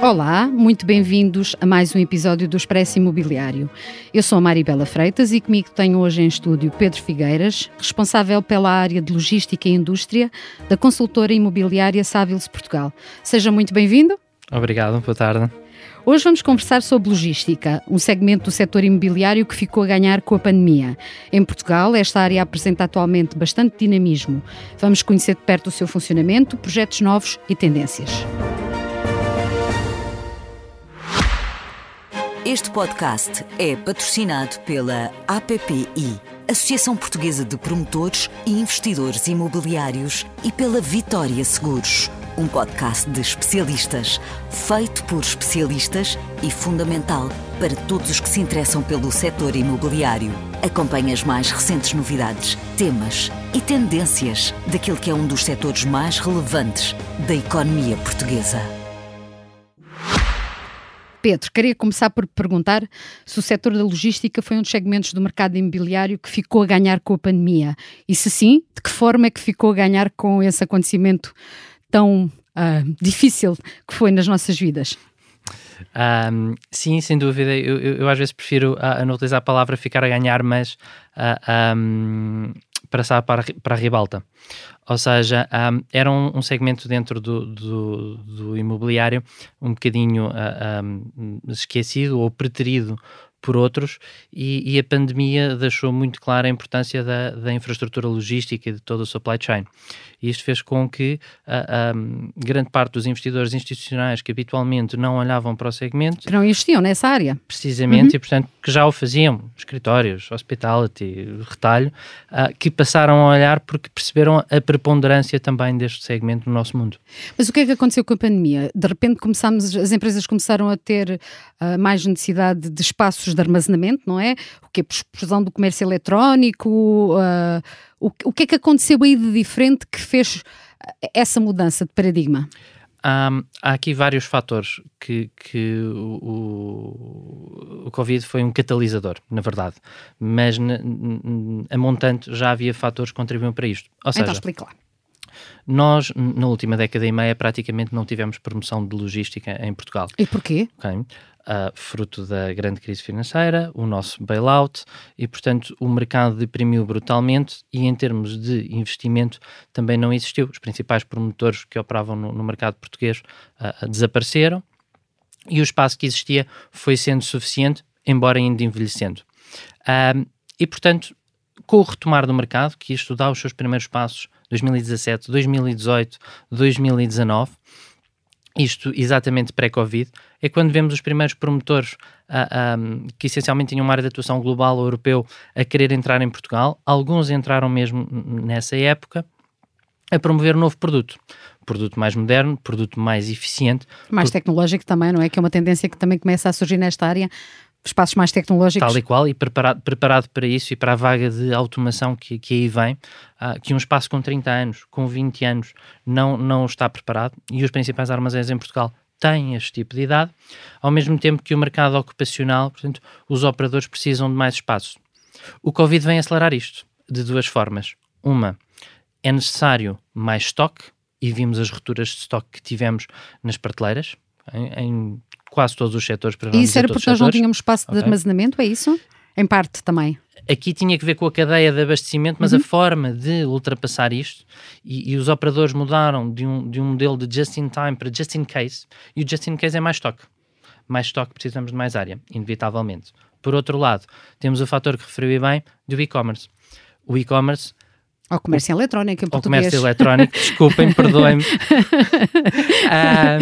Olá, muito bem-vindos a mais um episódio do Expresso Imobiliário. Eu sou a Maribela Freitas e comigo tenho hoje em estúdio Pedro Figueiras, responsável pela área de Logística e Indústria da consultora imobiliária Sáviles Portugal. Seja muito bem-vindo. Obrigado, boa tarde. Hoje vamos conversar sobre logística, um segmento do setor imobiliário que ficou a ganhar com a pandemia. Em Portugal, esta área apresenta atualmente bastante dinamismo. Vamos conhecer de perto o seu funcionamento, projetos novos e tendências. Este podcast é patrocinado pela APPI, Associação Portuguesa de Promotores e Investidores Imobiliários, e pela Vitória Seguros, um podcast de especialistas, feito por especialistas e fundamental para todos os que se interessam pelo setor imobiliário. Acompanhe as mais recentes novidades, temas e tendências daquele que é um dos setores mais relevantes da economia portuguesa. Pedro, queria começar por perguntar se o setor da logística foi um dos segmentos do mercado imobiliário que ficou a ganhar com a pandemia. E se sim, de que forma é que ficou a ganhar com esse acontecimento tão uh, difícil que foi nas nossas vidas? Um, sim, sem dúvida. Eu, eu, eu, às vezes prefiro uh, não utilizar a palavra ficar a ganhar, mas uh, um, passar para, para a ribalta. Ou seja, um, era um, um, segmento dentro do, do, do, imobiliário um bocadinho uh, um, esquecido ou preterido por outros, e, e, a pandemia deixou muito clara a importância da, da, infraestrutura logística e de todo o supply chain. E isto fez com que a, a, grande parte dos investidores institucionais que habitualmente não olhavam para o segmento... Que não investiam nessa área. Precisamente, uhum. e portanto que já o faziam, escritórios, hospitality, retalho, uh, que passaram a olhar porque perceberam a preponderância também deste segmento no nosso mundo. Mas o que é que aconteceu com a pandemia? De repente começamos, as empresas começaram a ter uh, mais necessidade de espaços de armazenamento, não é? O que é explosão do comércio eletrónico? Uh, o, o que é que aconteceu aí de diferente que fez essa mudança de paradigma? Um, há aqui vários fatores que, que o, o, Covid foi um catalisador, na verdade, mas na, a montante já havia fatores que contribuíam para isto. Ou então seja, então explica lá. Nós, na última década e meia, praticamente não tivemos promoção de logística em Portugal. E porquê? Okay uh, fruto da grande crise financeira, o nosso bailout, e portanto o mercado deprimiu brutalmente e em termos de investimento também não existiu. Os principais promotores que operavam no, no mercado português uh, desapareceram e o espaço que existia foi sendo suficiente, embora ainda envelhecendo. E portanto, com o retomar do mercado, que isto dá os seus primeiros passos 2017, 2018, 2019, isto exatamente pré-Covid, é quando vemos os primeiros promotores uh, que essencialmente tinham uma área de atuação global ou europeu a querer entrar em Portugal. Alguns entraram mesmo nessa época a promover um novo produto. Produto mais moderno, produto mais eficiente. Mais tecnológico também, não é? Que é uma tendência que também começa a surgir nesta área espaços mais tecnológicos. Tal e qual, e preparado, preparado para isso e para a vaga de automação que, que aí vem, uh, que um espaço com 30 anos, com 20 anos, não, não está preparado e os principais armazéns em Portugal têm este tipo de idade, ao mesmo tempo que o mercado ocupacional, portanto, os operadores precisam de mais espaço. O Covid vem acelerar isto de duas formas. Uma, é necessário mais estoque, e vimos as rupturas de estoque que tivemos nas prateleiras, em, em quase todos os setores. Para não isso era porque nós não tínhamos espaço okay. de armazenamento, é isso? Em parte também. Aqui tinha que ver com a cadeia de abastecimento, mas uhum. a forma de ultrapassar isto, e, e, os operadores mudaram de um, de um modelo de just-in-time para just-in-case, e o just-in-case é mais estoque. Mais estoque, precisamos de mais área, inevitavelmente. Por outro lado, temos o fator que referiu bem do e-commerce. O e-commerce ao comércio eletrónico em português. Ao comércio eletrónico, desculpem, perdoem-me. uh,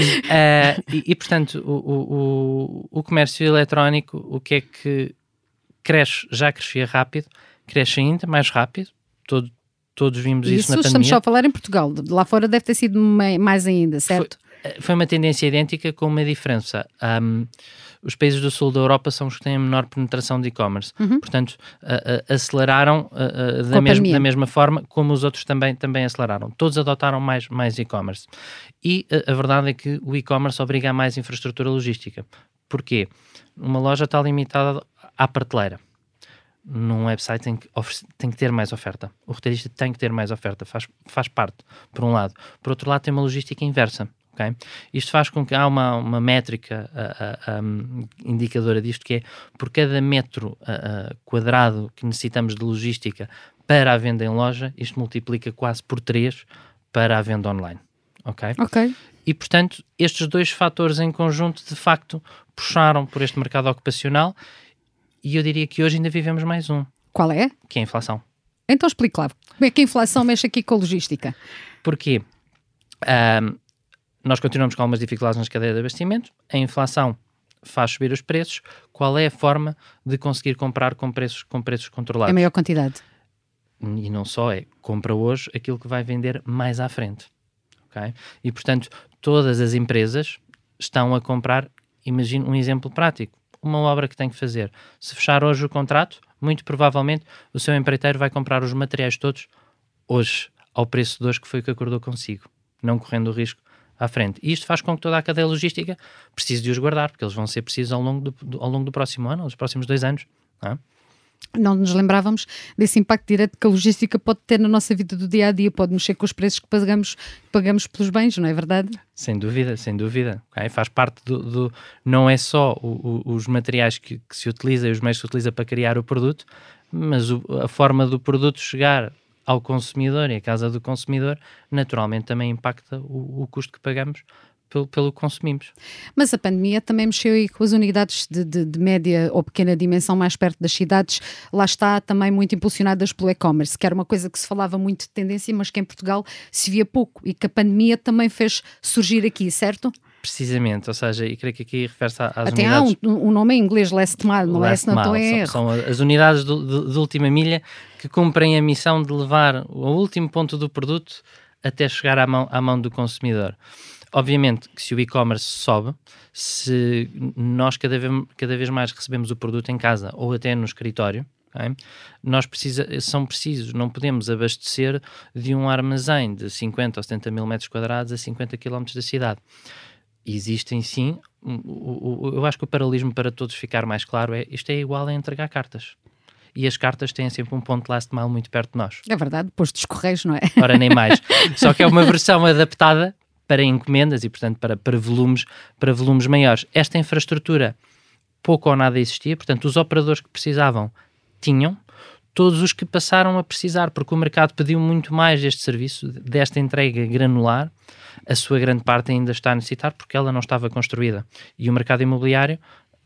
e, e, portanto, o, o, o, comércio eletrónico, o que é que cresce, já crescia rápido, cresce ainda mais rápido, todo, todos vimos isso, isso na pandemia. estamos só a falar em Portugal, lá fora deve ter sido mais ainda, certo? Foi, foi uma tendência idêntica com uma diferença. Um, os países do sul da Europa são os que têm a menor penetração de e-commerce. Uhum. Portanto, uh, uh, aceleraram uh, da, mes da, mesma forma como os outros também, também aceleraram. Todos adotaram mais, mais e-commerce. E a verdade é que o e-commerce obriga a mais infraestrutura logística. Porquê? Uma loja está limitada à prateleira. num website tem que, tem que ter mais oferta. O roteirista tem que ter mais oferta, faz, faz parte, por um lado. Por outro lado, tem uma logística inversa. Okay? Isto faz com que há uma, uma métrica indicadora disto que é por cada metro quadrado que necessitamos de logística para a venda em loja, isto multiplica quase por 3 para a venda online. Ok? Ok. E, portanto, estes dois fatores em conjunto, de facto, puxaram por este mercado ocupacional e eu diria que hoje ainda vivemos mais um. Qual é? Que é a inflação. Então explique lá, como é que a inflação mexe aqui com a logística? Porquê? Um, nós continuamos com algumas dificuldades nas cadeias de abastecimento, a inflação faz subir os preços, qual é a forma de conseguir comprar com preços, com preços controlados? É maior quantidade. E não só é, compra hoje aquilo que vai vender mais à frente. Okay? E, portanto, todas as empresas estão a comprar, imagine um exemplo prático, uma obra que tem que fazer. Se fechar hoje o contrato, muito provavelmente o seu empreiteiro vai comprar os materiais todos hoje, ao preço de hoje que foi o que acordou consigo, não correndo o risco à frente. E isto faz com que toda a cadeia logística precise de os guardar, porque eles vão ser precisos ao longo do, do ao longo do próximo ano, dos próximos dois anos. Não, é? não nos lembrávamos desse impacto direto que a logística pode ter na nossa vida do dia a dia, pode mexer com os preços que pagamos, pagamos pelos bens, não é verdade? Sem dúvida, sem dúvida. Okay? Faz parte do, do, Não é só o, o, os materiais que, que, se utiliza e os meios que se utiliza para criar o produto, mas o, a forma do produto chegar ao consumidor e a casa do consumidor, naturalmente também impacta o, o custo que pagamos pelo, pelo que consumimos. Mas a pandemia também mexeu aí com as unidades de, de, de, média ou pequena dimensão mais perto das cidades, lá está também muito impulsionadas pelo e-commerce, que era uma coisa que se falava muito de tendência, mas que em Portugal se via pouco e que a pandemia também fez surgir aqui, certo? Precisamente, ou seja, e creio que aqui refere-se às Até unidades... há um, um, nome em inglês, last mile, não last é? Não erro. São, são as unidades de, de, de, última milha que cumprem a missão de levar o último ponto do produto até chegar à mão, à mão do consumidor. Obviamente que se o e-commerce sobe, se nós cada vez, cada vez mais recebemos o produto em casa ou até no escritório? Nós precisa, são precisos, não podemos abastecer de um armazém de 50 ou 70 mil metros quadrados a 50 km da cidade existem sim. O, o, eu acho que o paralelismo para todos ficar mais claro é isto é igual a entregar cartas. E as cartas têm sempre um ponto last mile muito perto de nós. É verdade, depois dos correios, não é? Ora, nem mais. Só que é uma versão adaptada para encomendas e, portanto, para, para, volumes, para volumes maiores. Esta infraestrutura pouco ou nada existia, portanto, os operadores que precisavam tinham, todos os que passaram a precisar, porque o mercado pediu muito mais deste serviço, desta entrega granular, a sua grande parte ainda está a necessitar porque ela não estava construída. E o mercado imobiliário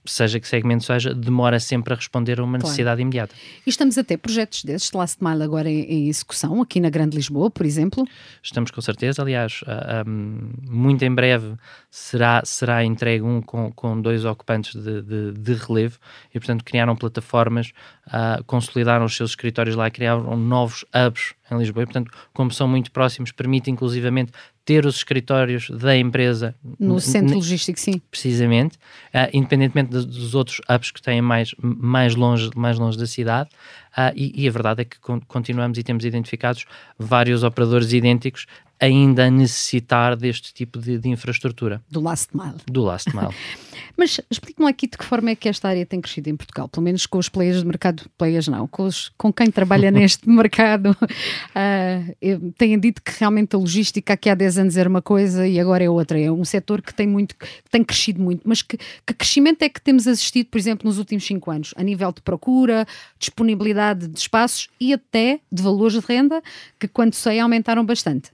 seja que segmento seja, demora sempre a responder a uma necessidade claro. imediata. E estamos a ter projetos desses, Last Mile agora em, em, execução, aqui na Grande Lisboa, por exemplo? Estamos com certeza, aliás, uh, um, muito em breve será, será entregue um com, com dois ocupantes de, de, de relevo e, portanto, criaram plataformas, uh, consolidaram os seus escritórios lá, criaram novos hubs em Lisboa e, portanto, como são muito próximos, permite inclusivamente ter os escritórios da empresa no centro logístico, sim. Precisamente, uh, independentemente dos outros hubs que têm mais, mais, longe, mais longe da cidade. Uh, e, e, a verdade é que continuamos e temos identificados vários operadores idênticos ainda a necessitar deste tipo de, de infraestrutura. Do last mile. Do last mile. Mas explique-me aqui de que forma é que esta área tem crescido em Portugal, pelo menos com os players de mercado, players não, com, os, com quem trabalha neste mercado. Uh, têm dito que realmente a logística aqui há 10 anos era uma coisa e agora é outra. É um setor que tem, muito, que tem crescido muito. Mas que, que crescimento é que temos assistido, por exemplo, nos últimos 5 anos? A nível de procura, disponibilidade de espaços e até de valores de renda, que quando sei aumentaram bastante.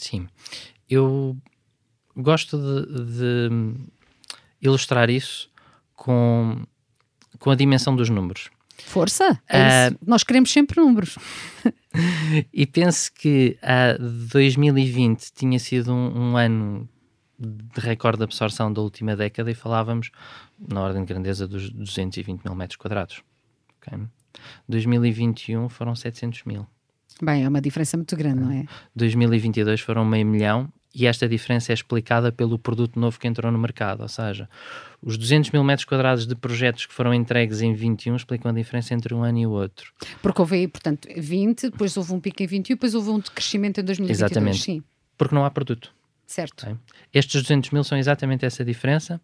Sim. Eu gosto de, de ilustrar isso com, com a dimensão dos números. Força! É uh, Nós queremos sempre números. e penso que uh, 2020 tinha sido um, um, ano de recorde de absorção da última década e falávamos na ordem de grandeza dos 220 mil metros quadrados. Okay? 2021 foram 700 mil. Bem, é uma diferença muito grande, não é? 2022 foram meio milhão e esta diferença é explicada pelo produto novo que entrou no mercado, ou seja, os 200 mil metros quadrados de projetos que foram entregues em 21 explicam a diferença entre um ano e o outro. Porque houve aí, portanto, 20, depois houve um pico em 21, depois houve um crescimento em 2022. Exatamente. Sim. Porque não há produto. Certo. Estes 200 mil são exatamente essa diferença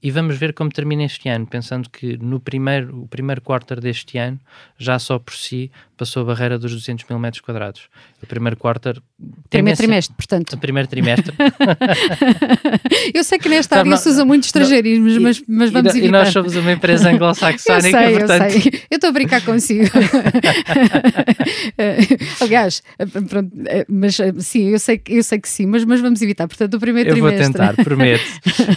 e vamos ver como termina este ano, pensando que no primeiro, o primeiro quarter deste ano, já só por si, passou a barreira dos 200 mil metros quadrados. O primeiro quarter... Primeiro trimestre, portanto. O primeiro trimestre. eu sei que nesta área se usa muito estrangeirismos, não, mas, mas vamos e, evitar. E nós somos uma empresa anglo-saxónica, portanto... Eu sei, eu estou a brincar consigo. Aliás, pronto, mas sim, eu sei, eu sei que sim, mas, mas vamos evitar. Portanto, o primeiro eu trimestre... Eu vou tentar, prometo.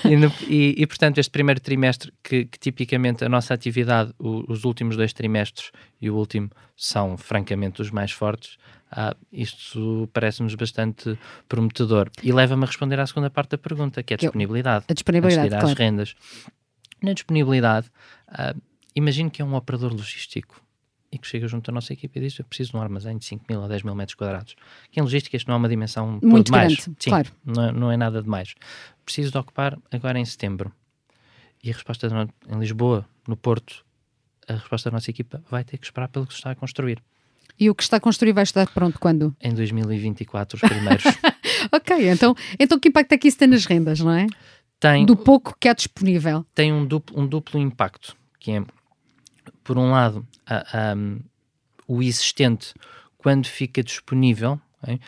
e, no, e, e, portanto, este primeiro trimestre, que, que tipicamente a nossa atividade, o, os últimos dois trimestres e o último são francamente os mais fortes, ah, isto parece-nos bastante prometedor. E leva-me a responder à segunda parte da pergunta, que é a disponibilidade. A disponibilidade, claro. às rendas. Na disponibilidade, ah, imagino que é um operador logístico e que chega junto à nossa equipe e diz eu preciso de um armazém de 5 mil a 10 mil metros quadrados. Que em logística isto não é uma dimensão muito grande, Sim, claro. Não é, não é nada demais. Preciso de ocupar agora em setembro. E a resposta em Lisboa, no Porto, a resposta da nossa equipa vai ter que esperar pelo que se está a construir. E o que está a construir vai estar pronto quando? Em 2024, os primeiros. ok, então, então que impacto é que isso tem nas rendas, não é? Tem, Do pouco que há disponível. Tem um duplo, um duplo impacto, que é, por um lado, a, a, o existente, quando fica disponível, okay,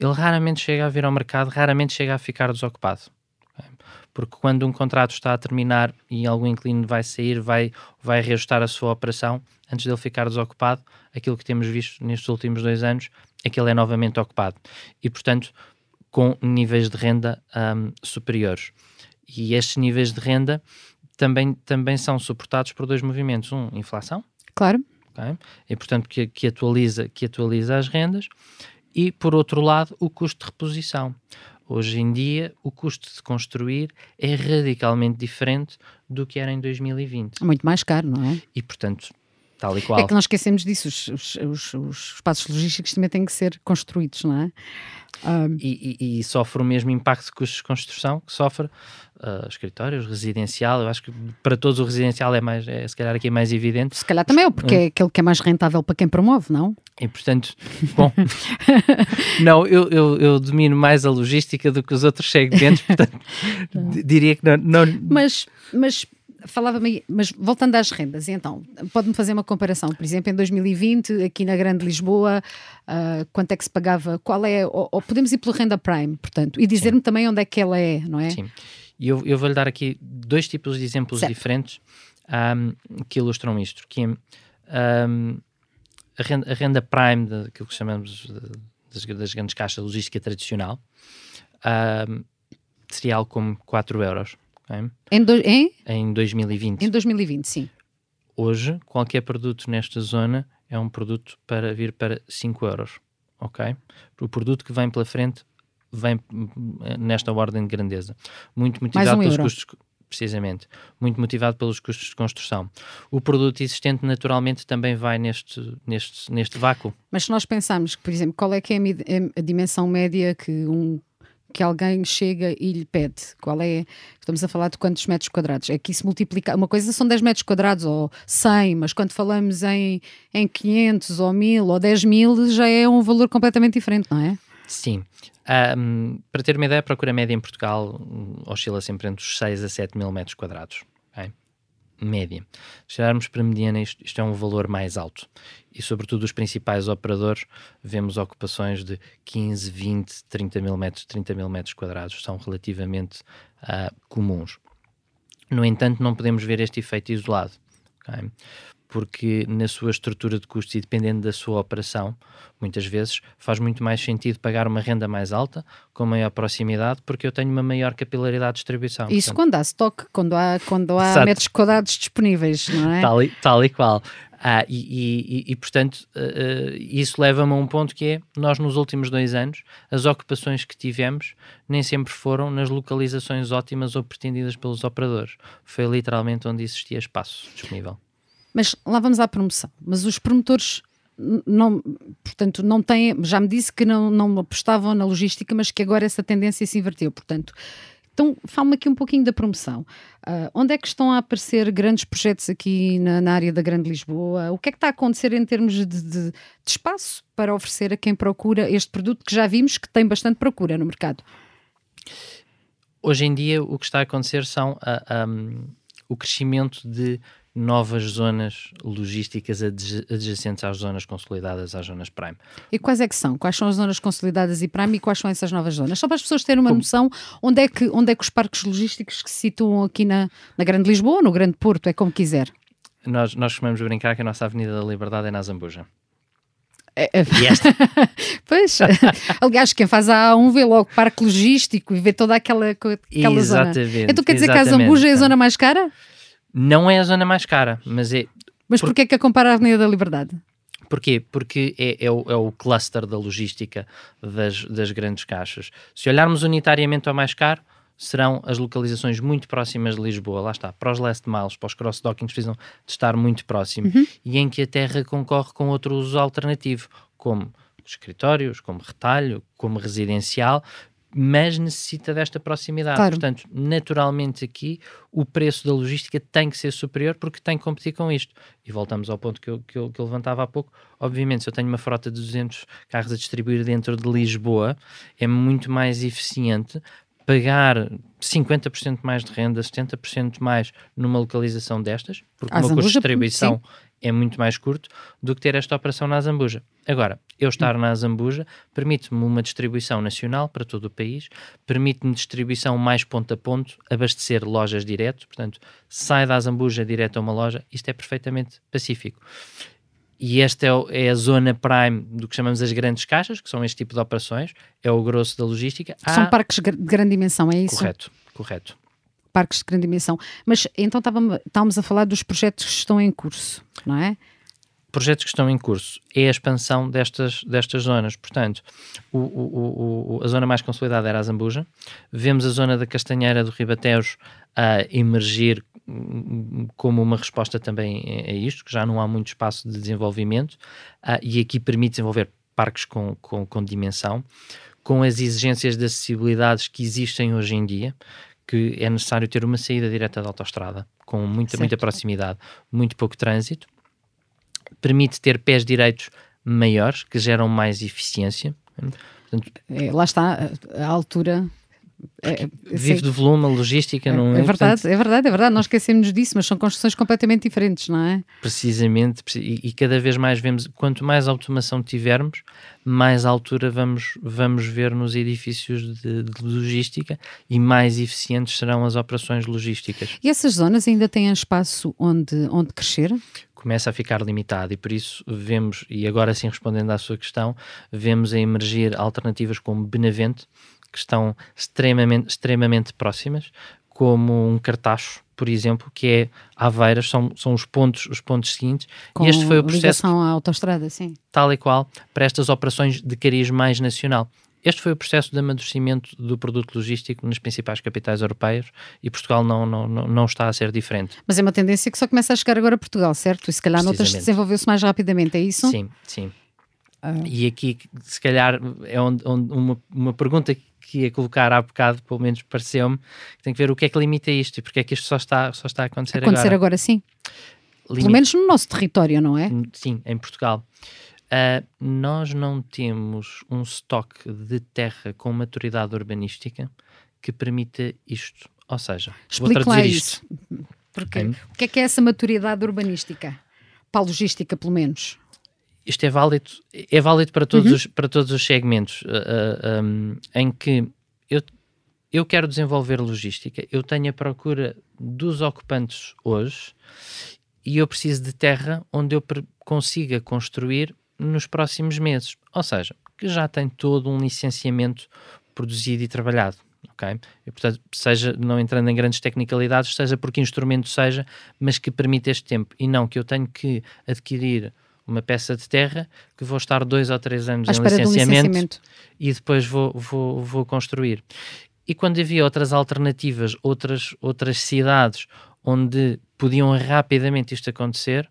ele raramente chega a vir ao mercado, raramente chega a ficar desocupado porque quando um contrato está a terminar e algum inquilino vai sair, vai, vai reajustar a sua operação, antes dele ficar desocupado, aquilo que temos visto nestes últimos dois anos é que ele é novamente ocupado. E, portanto, com níveis de renda um, superiores. E estes níveis de renda também, também são suportados por dois movimentos. Um, inflação. Claro. Okay? E, portanto, que, que, atualiza, que atualiza as rendas. E, por outro lado, o custo de reposição. Hoje em dia, o custo de construir é radicalmente diferente do que era em 2020. Muito mais caro, não é? E, portanto, tal e qual. É que não esquecemos disso, os, os, os, os espaços logísticos também têm que ser construídos, não é? Um... E, e, e, sofre o mesmo impacto de custos de construção que sofre uh, escritórios, residencial. Eu acho que para todos o residencial é mais, é, se calhar aqui é mais evidente. Se calhar também é, porque é aquele que é mais rentável para quem promove, não? E portanto, bom, não, eu, eu, eu, domino mais a logística do que os outros segmentos, portanto, diria que não. não... Mas, mas falava-me, mas voltando às rendas, então, pode-me fazer uma comparação, por exemplo, em 2020, aqui na Grande Lisboa, uh, quanto é que se pagava, qual é, ou, ou podemos ir pelo renda prime, portanto, e dizer-me também onde é que ela é, não é? Sim, e eu, eu vou-lhe dar aqui dois tipos de exemplos certo. diferentes um, que ilustram isto, que um, a, renda, a renda prime, daquilo que chamamos de, das, das, grandes caixas logística tradicional, um, seria algo como 4 euros. Em, do, em? em 2020. Em 2020, sim. Hoje, qualquer produto nesta zona é um produto para vir para 5 euros. Ok? O produto que vem pela frente vem nesta ordem de grandeza. Muito motivado um pelos euro. custos precisamente, muito motivado pelos custos de construção. O produto existente naturalmente também vai neste, neste, neste vácuo. Mas se nós pensarmos por exemplo, qual é que é a, a dimensão média que um que alguém chega e lhe pede, qual é, estamos a falar de quantos metros quadrados, é que isso multiplica, uma coisa são 10 metros quadrados ou 100, mas quando falamos em, em 500 ou 1000 ou 10 mil já é um valor completamente diferente, não é? Sim. Um, para ter uma ideia, a procura média em Portugal oscila sempre entre os 6 a 7 mil metros quadrados. Okay? Média. Se olharmos para a mediana, isto, isto, é um valor mais alto. E, sobretudo, os principais operadores, vemos ocupações de 15, 20, 30 mil metros, 30 mil metros quadrados. São relativamente uh, comuns. No entanto, não podemos ver este efeito isolado. Okay? Porque na sua estrutura de custos e dependendo da sua operação, muitas vezes faz muito mais sentido pagar uma renda mais alta, com maior proximidade, porque eu tenho uma maior capilaridade de distribuição. Isso Portanto, quando há stock, quando há, quando há metros quadrados disponíveis, não é? Tal e, tal e qual. Ah, e, e, e, portanto, uh, isso leva-me a um ponto que é: nós, nos últimos dois anos, as ocupações que tivemos nem sempre foram nas localizações ótimas ou pretendidas pelos operadores. Foi literalmente onde existia espaço disponível. Mas lá vamos à promoção. Mas os promotores não, portanto, não têm, já me disse que não, não apostavam na logística, mas que agora essa tendência se inverteu. Portanto, então fala-me aqui um pouquinho da promoção. Uh, onde é que estão a aparecer grandes projetos aqui na, na, área da Grande Lisboa? O que é que está a acontecer em termos de, de, de, espaço para oferecer a quem procura este produto que já vimos que tem bastante procura no mercado? hoje em dia o que está a acontecer são a, a, o crescimento de novas zonas logísticas adjacentes às zonas consolidadas, às zonas Prime. E quais é que são? Quais são as zonas consolidadas e Prime e quais são essas novas zonas? Só para as pessoas terem uma noção, onde é, que, onde é que os parques logísticos que se situam aqui na, na Grande Lisboa, no Grande Porto, é como quiser? Nós, nós costumamos brincar que a nossa Avenida da Liberdade é na Zambuja. É, é. E esta? pois, aliás, quem faz a A1 vê logo parque logístico e vê toda aquela, aquela exatamente, zona. Então quer dizer que a Zambuja é a zona mais cara? Não é a zona mais cara, mas é. Mas por... porquê é que a compara a Avenida da Liberdade? Porquê? Porque é, é, o, é o cluster da logística das, das grandes caixas. Se olharmos unitariamente ao mais caro, serão as localizações muito próximas de Lisboa. Lá está, para os last miles, para os cross-dockings, precisam de estar muito próximos. Uhum. E em que a terra concorre com outro uso alternativo, como escritórios, como retalho, como residencial, mas necessita desta proximidade. Claro. Portanto, naturalmente aqui o preço da logística tem que ser superior porque tem que competir com isto. E voltamos ao ponto que eu, que eu, que eu levantava há pouco. Obviamente, se eu tenho uma frota de 200 carros a distribuir dentro de Lisboa, é muito mais eficiente pagar 50% mais de renda, 70% mais numa localização destas, porque o meu custo de distribuição sim é muito mais curto do que ter esta operação na Azambuja. Agora, eu estar na Azambuja permite-me uma distribuição nacional para todo o país, permite-me distribuição mais ponto a ponto, abastecer lojas direto, portanto, sai da Azambuja direto a uma loja, isto é perfeitamente pacífico. E esta é, é, a zona prime do que chamamos as grandes caixas, que são este tipo de operações, é o grosso da logística. São Há... parques de grande dimensão, é isso? Correto, correto parques de grande dimensão. Mas então estávamos a falar dos projetos que estão em curso, não é? Projetos que estão em curso é a expansão destas, destas zonas. Portanto, o, o, o, a zona mais consolidada era a Zambuja. Vemos a zona da Castanheira do Ribateus a emergir como uma resposta também a isto, que já não há muito espaço de desenvolvimento uh, e aqui permite desenvolver parques com, com, com dimensão, com as exigências de acessibilidades que existem hoje em dia que é necessário ter uma saída direta da autostrada, com muita, muita proximidade, muito pouco trânsito, permite ter pés direitos maiores, que geram mais eficiência. Portanto, é, lá está a altura é, é, vive de volume, a logística, é, não é? É verdade, Portanto, é verdade, é verdade. Nós esquecemos disso, mas são construções completamente diferentes, não é? Precisamente, e, e, cada vez mais vemos, quanto mais automação tivermos, mais altura vamos, vamos ver nos edifícios de, de logística e mais eficientes serão as operações logísticas. E essas zonas ainda têm espaço onde, onde crescer? começa a ficar limitado e por isso vemos, e agora sim respondendo à sua questão, vemos a emergir alternativas como Benavente, que estão extremamente, extremamente próximas, como um cartacho, por exemplo, que é Aveiras, são, são os pontos os pontos seguintes. Com e este foi o processo. Ligação à autostrada, sim. Tal e qual, para estas operações de cariz mais nacional. Este foi o processo de amadurecimento do produto logístico nas principais capitais europeias e Portugal não, não, não, não está a ser diferente. Mas é uma tendência que só começa a chegar agora a Portugal, certo? E se calhar noutras desenvolveu-se mais rapidamente, é isso? Sim, sim. Ah. E aqui, se calhar, é onde, onde uma, uma pergunta que ia colocar há bocado, pelo menos pareceu-me, tem que ver o que é que limita isto e porque é que isto só está, só está a acontecer, acontecer agora. agora. sim. Limita. Pelo menos no nosso território, não é? Sim, em Portugal. Uh, nós não temos um estoque de terra com maturidade urbanística que permita isto. Ou seja, Explique vou traduzir isto. Porque. O que é que é essa maturidade urbanística? Para a logística, pelo menos isto é válido, é válido para todos, uhum. os, para todos os segmentos uh, uh, um, em que eu, eu quero desenvolver logística, eu tenho a procura dos ocupantes hoje e eu preciso de terra onde eu consiga construir nos próximos meses. Ou seja, que já tem todo um licenciamento produzido e trabalhado. ok? E, portanto, seja, não entrando em grandes tecnicalidades, seja por que instrumento seja, mas que permita este tempo e não que eu tenho que adquirir uma peça de terra que vou estar dois ou três anos em licenciamento, licenciamento, e depois vou, vou, vou construir. E quando havia outras alternativas, outras, outras cidades onde podiam rapidamente isto acontecer,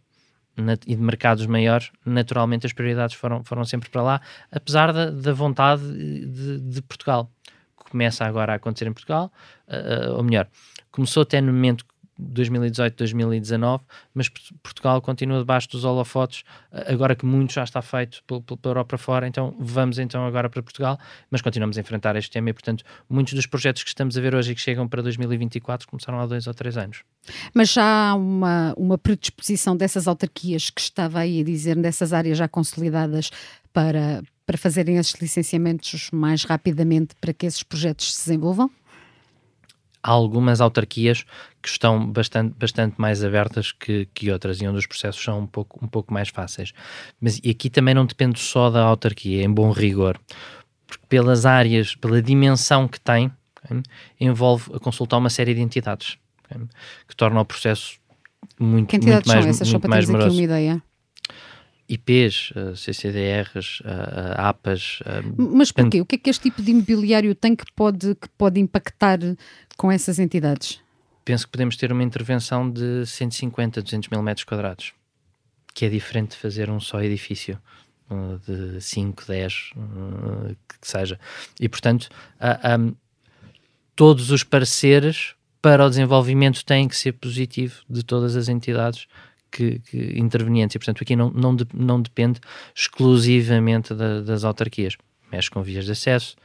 na, e de mercados maiores, naturalmente as prioridades foram, foram sempre para lá, apesar da, da vontade de, de Portugal. Começa agora a acontecer em Portugal, uh, ou melhor, começou até no momento 2018-2019, mas Portugal continua debaixo dos holofotes, agora que muito já está feito pela Europa fora, então vamos então agora para Portugal, mas continuamos a enfrentar este tema e, portanto, muitos dos projetos que estamos a ver hoje e que chegam para 2024 começaram há dois ou três anos. Mas já há uma, uma predisposição dessas autarquias que estava aí a dizer, dessas áreas já consolidadas para, para fazerem esses licenciamentos mais rapidamente para que esses projetos se desenvolvam? há algumas autarquias que estão bastante, bastante mais abertas que, que outras e onde os processos são um pouco, um pouco mais fáceis. Mas e aqui também não depende só da autarquia, em bom rigor, porque pelas áreas, pela dimensão que tem, okay, envolve a consultar uma série de entidades okay, que torna o processo muito, que entidades muito mais, são essas, muito só para mais aqui uma ideia? IPs, uh, CCDRs, uh, uh, APAs. Mas porquê? O que é que este tipo de imobiliário tem que pode, que pode impactar com essas entidades? Penso que podemos ter uma intervenção de 150, 200 mil metros quadrados, que é diferente de fazer um só edifício de 5, 10, que seja. E, portanto, um, todos os pareceres para o desenvolvimento têm que ser positivo de todas as entidades que, que intervenientes e, portanto, aqui não, não, de, não depende exclusivamente da, das autarquias. Mexe com vias de acesso,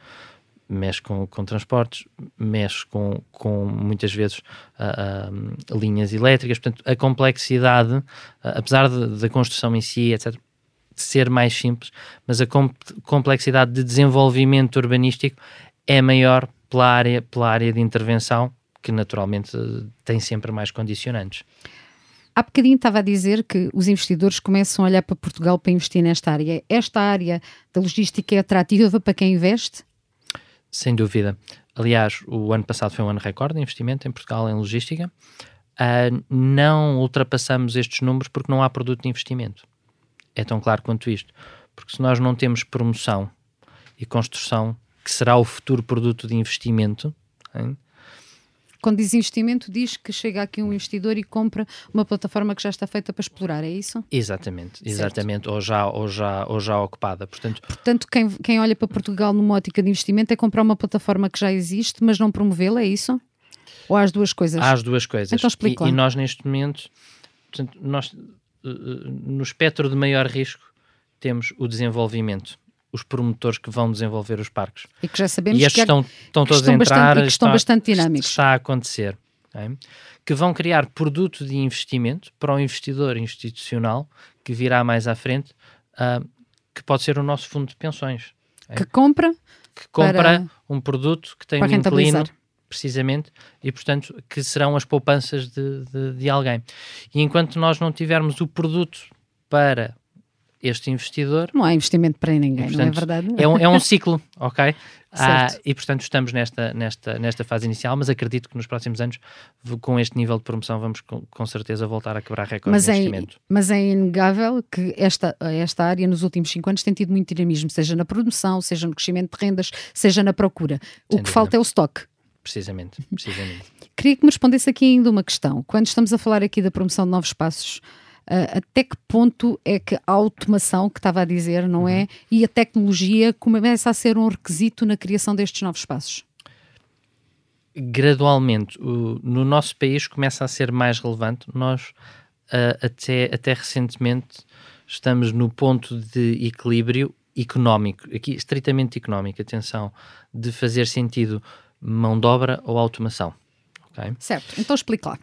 mexe com, com transportes, mexe com, com muitas vezes uh, uh, linhas elétricas, portanto, a complexidade, uh, apesar da construção em si, etc., ser mais simples, mas a com complexidade de desenvolvimento urbanístico é maior pela área, pela área de intervenção, que naturalmente tem sempre mais condicionantes. Há bocadinho estava a dizer que os investidores começam a olhar para Portugal para investir nesta área. Esta área da logística é atrativa para quem investe? Sem dúvida. Aliás, o ano passado foi um ano recorde de investimento em Portugal em logística. Uh, não ultrapassamos estes números porque não há produto de investimento. É tão claro quanto isto. Porque se nós não temos promoção e construção, que será o futuro produto de investimento, hein? Quando diz investimento, diz que chega aqui um investidor e compra uma plataforma que já está feita para explorar, é isso? Exatamente, exatamente, ou já, ou, já, ou já ocupada. Portanto, Portanto quem, quem olha para Portugal numa ótica de investimento é comprar uma plataforma que já existe, mas não promovê-la, é isso? Ou há as duas coisas? Há as duas coisas. Então explica e, e nós neste momento, portanto, nós, no espectro de maior risco, temos o desenvolvimento os promotores que vão desenvolver os parques. E que já sabemos e que, estão, estão que todos estão a entrar, bastante, e que estão está, bastante dinâmicos. Está a acontecer. Okay? Que vão criar produto de investimento para o investidor institucional que virá mais à frente, uh, que pode ser o nosso fundo de pensões. Okay? Que compra que compra para, um produto que tem um inquilino precisamente, e portanto que serão as poupanças de, de, de alguém. E enquanto nós não tivermos o produto para este investidor. Não há investimento para ninguém, portanto, não é verdade? É um, é um ciclo, ok? Ah, e portanto estamos nesta, nesta, nesta fase inicial, mas acredito que nos próximos anos, com este nível de promoção, vamos com, com certeza voltar a quebrar recordes de é, investimento. Mas é inegável que esta, esta área nos últimos cinco anos tem tido muito dinamismo, seja na produção, seja no crescimento de rendas, seja na procura. Sem o que dúvida. falta é o estoque. Precisamente, precisamente. Queria que me respondesse aqui ainda uma questão. Quando estamos a falar aqui da promoção de novos espaços, Uh, até que ponto é que a automação, que estava a dizer, não é? E a tecnologia começa a ser um requisito na criação destes novos espaços? Gradualmente, o, no nosso país começa a ser mais relevante. Nós, uh, até, até recentemente, estamos no ponto de equilíbrio económico, aqui estritamente económico, atenção, de fazer sentido mão de obra ou automação. Okay? Certo, então explica lá.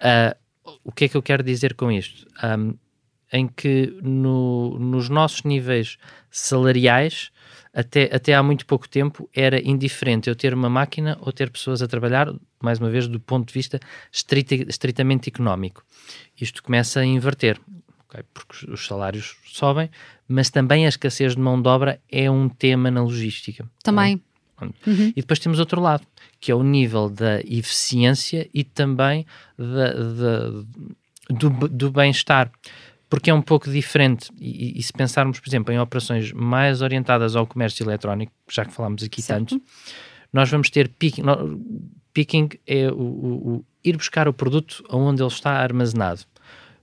Uh, o que é que eu quero dizer com isto? Um, em que no, nos nossos níveis salariais, até, até há muito pouco tempo, era indiferente eu ter uma máquina ou ter pessoas a trabalhar, mais uma vez, do ponto de vista estrita, estritamente económico. Isto começa a inverter, okay? porque os salários sobem, mas também a escassez de mão de obra é um tema na logística. Também. Uhum. E depois temos outro lado, que é o nível da eficiência e também da, da, do, do bem-estar. Porque é um pouco diferente, e, e, se pensarmos, por exemplo, em operações mais orientadas ao comércio eletrónico, já que falámos aqui certo. tanto, nós vamos ter picking. Picking é o, o, o ir buscar o produto onde ele está armazenado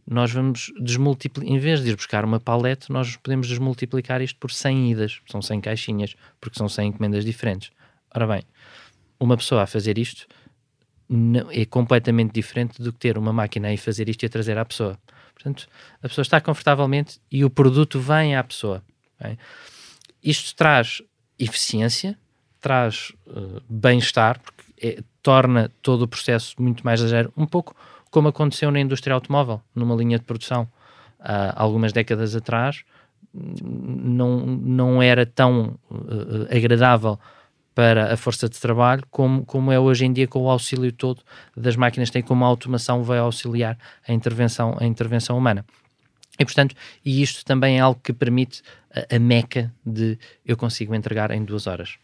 nós vamos desmultiplicar, em vez de ir buscar uma palete, nós podemos desmultiplicar isto por 100 idas, são 100 caixinhas, porque são 100 encomendas diferentes. Ora bem, uma pessoa a fazer isto não, é completamente diferente do que ter uma máquina e fazer isto e a trazer à pessoa. Portanto, a pessoa está confortavelmente e o produto vem à pessoa. Isto traz eficiência, traz uh, bem-estar, porque é, torna todo o processo muito mais ligeiro, um pouco como aconteceu na indústria automóvel, numa linha de produção uh, algumas décadas atrás, não, não era tão uh, agradável para a força de trabalho como, como é hoje em dia com o auxílio todo das máquinas, tem como a automação vai auxiliar a intervenção, a intervenção humana. E, portanto, e isto também é algo que permite a, a meca de eu consigo entregar em duas horas.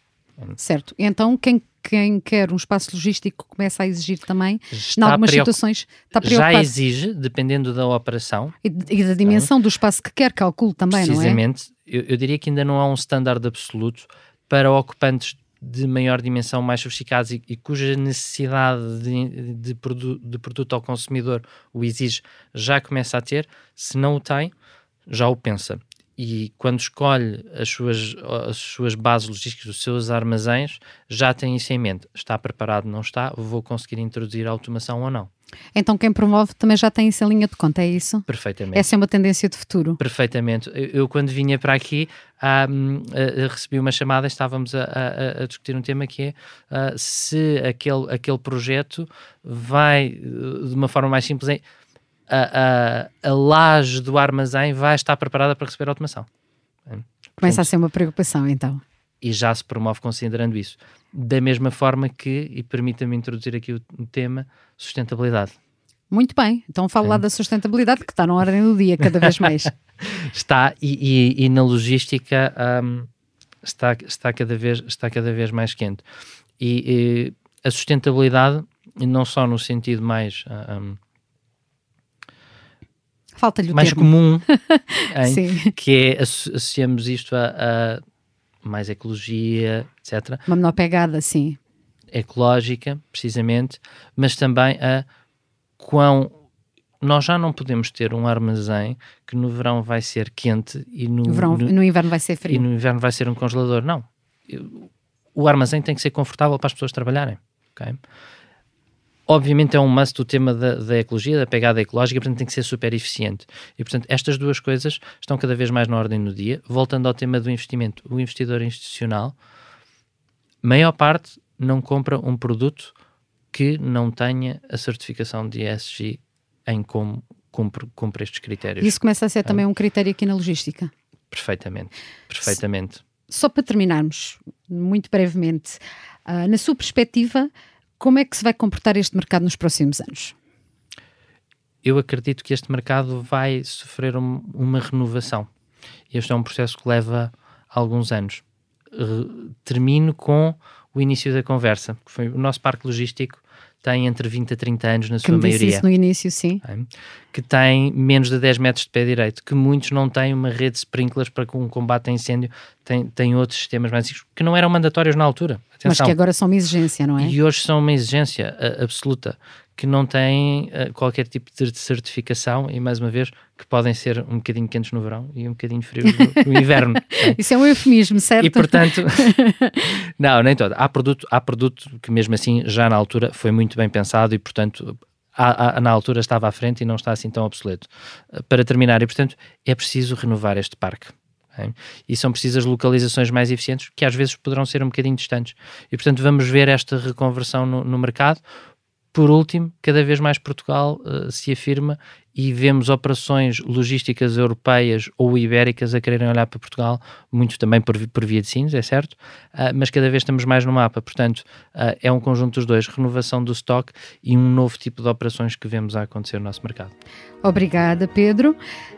Certo. Então, quem, quem quer um espaço logístico começa a exigir também, em algumas situações, está preocupado. Já exige, dependendo da operação. E, e da dimensão do espaço que quer, calculo também, não é? Precisamente. Eu, eu diria que ainda não há um standard absoluto para ocupantes de maior dimensão, mais sofisticados e, e cuja necessidade de, de, produ de produto ao consumidor o exige, já começa a ter. Se não o tem, já o pensa e quando escolhe as suas, as suas bases logísticas, os seus armazéns, já tem isso em mente. Está preparado, não está? Vou conseguir introduzir a automação ou não? Então quem promove também já tem isso em linha de conta, é isso? Perfeitamente. Essa é uma tendência de futuro. Perfeitamente. Eu, eu quando vinha para aqui uh, recebi uma chamada, estávamos a, a, a, discutir um tema que é uh, se aquele, aquele projeto vai, de uma forma mais simples, a, a, a laje do armazém vai estar preparada para receber automação. Começa a ser uma preocupação, então. E já se promove considerando isso. Da mesma forma que, e permita-me introduzir aqui o, tema, sustentabilidade. Muito bem, então falo é. lá da sustentabilidade que está na ordem do dia cada vez mais. está, e, e, e, na logística um, está, está, cada vez, está cada vez mais quente. E, e a sustentabilidade, não só no sentido mais um, Falta-lhe o mais termo. comum, hein, que é associamos isto a, a, mais ecologia, etc. Uma menor pegada, sim. Ecológica, precisamente, mas também a quão nós já não podemos ter um armazém que no verão vai ser quente e no, verão, no, no inverno vai ser frio. E no inverno vai ser um congelador. Não. O armazém tem que ser confortável para as pessoas trabalharem. Okay? Obviamente é um must o tema da, da, ecologia, da pegada ecológica, portanto tem que ser super eficiente. E portanto estas duas coisas estão cada vez mais na ordem do dia. Voltando ao tema do investimento, o investidor institucional, maior parte não compra um produto que não tenha a certificação de ESG em como cumpre, cumpre estes critérios. Isso começa a ser também um critério aqui na logística. Perfeitamente, perfeitamente. Só para terminarmos, muito brevemente, uh, na sua perspectiva, como é que se vai comportar este mercado nos próximos anos? Eu acredito que este mercado vai sofrer um, uma renovação. Este é um processo que leva alguns anos. termino com o início da conversa, que foi o nosso parque logístico tem entre 20 a 30 anos na que sua me maioria. Isso no início, sim. Que tem menos de 10 metros de pé direito, que muitos não têm uma rede de sprinklers para um combate a incêndio, tem, tem outros sistemas mais que não eram mandatórios na altura. Atenção. Mas que agora são uma exigência, não é? E hoje são uma exigência absoluta que não têm uh, qualquer tipo de certificação e, mais uma vez, que podem ser um bocadinho quentes no verão e um bocadinho frios no, no inverno. é? Isso é um eufemismo, certo? E, portanto, não, nem todo. Há produto, há produto que, mesmo assim, já na altura foi muito bem pensado e, portanto, há, há, na altura estava à frente e não está assim tão obsoleto. Para terminar, e, portanto, é preciso renovar este parque. E são precisas localizações mais eficientes que às vezes poderão ser um bocadinho distantes. E portanto vamos ver esta reconversão no, no mercado. Por último, cada vez mais Portugal uh, se afirma e vemos operações logísticas europeias ou ibéricas a quererem olhar para Portugal, muito também por, por via de Sines, é certo, uh, mas cada vez estamos mais no mapa. Portanto, uh, é um conjunto dos dois, renovação do stock e um novo tipo de operações que vemos a acontecer no nosso mercado. Obrigada, Pedro.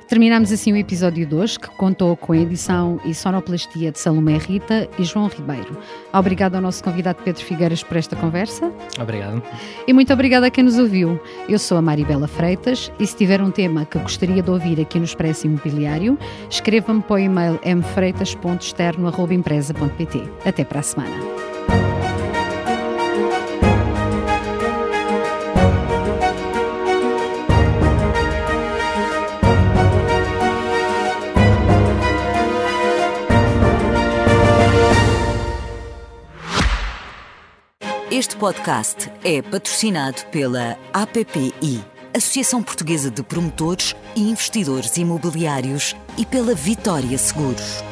Terminamos assim o episódio 2, que contou com a edição e sonoplastia de Salomé Rita e João Ribeiro. Obrigado ao nosso convidado Pedro Figueiras por esta conversa. Obrigado. E muito obrigada a quem nos ouviu. Eu sou a Maribela Freitas e se tiver um tema que gostaria de ouvir aqui no Expresso Imobiliário, escreva-me para o e-mail mfreitas.externo.empresa.pt. Até para a semana. Este podcast é patrocinado pela APPI, Associação Portuguesa de Promotores e Investidores Imobiliários, e pela Vitória Seguros.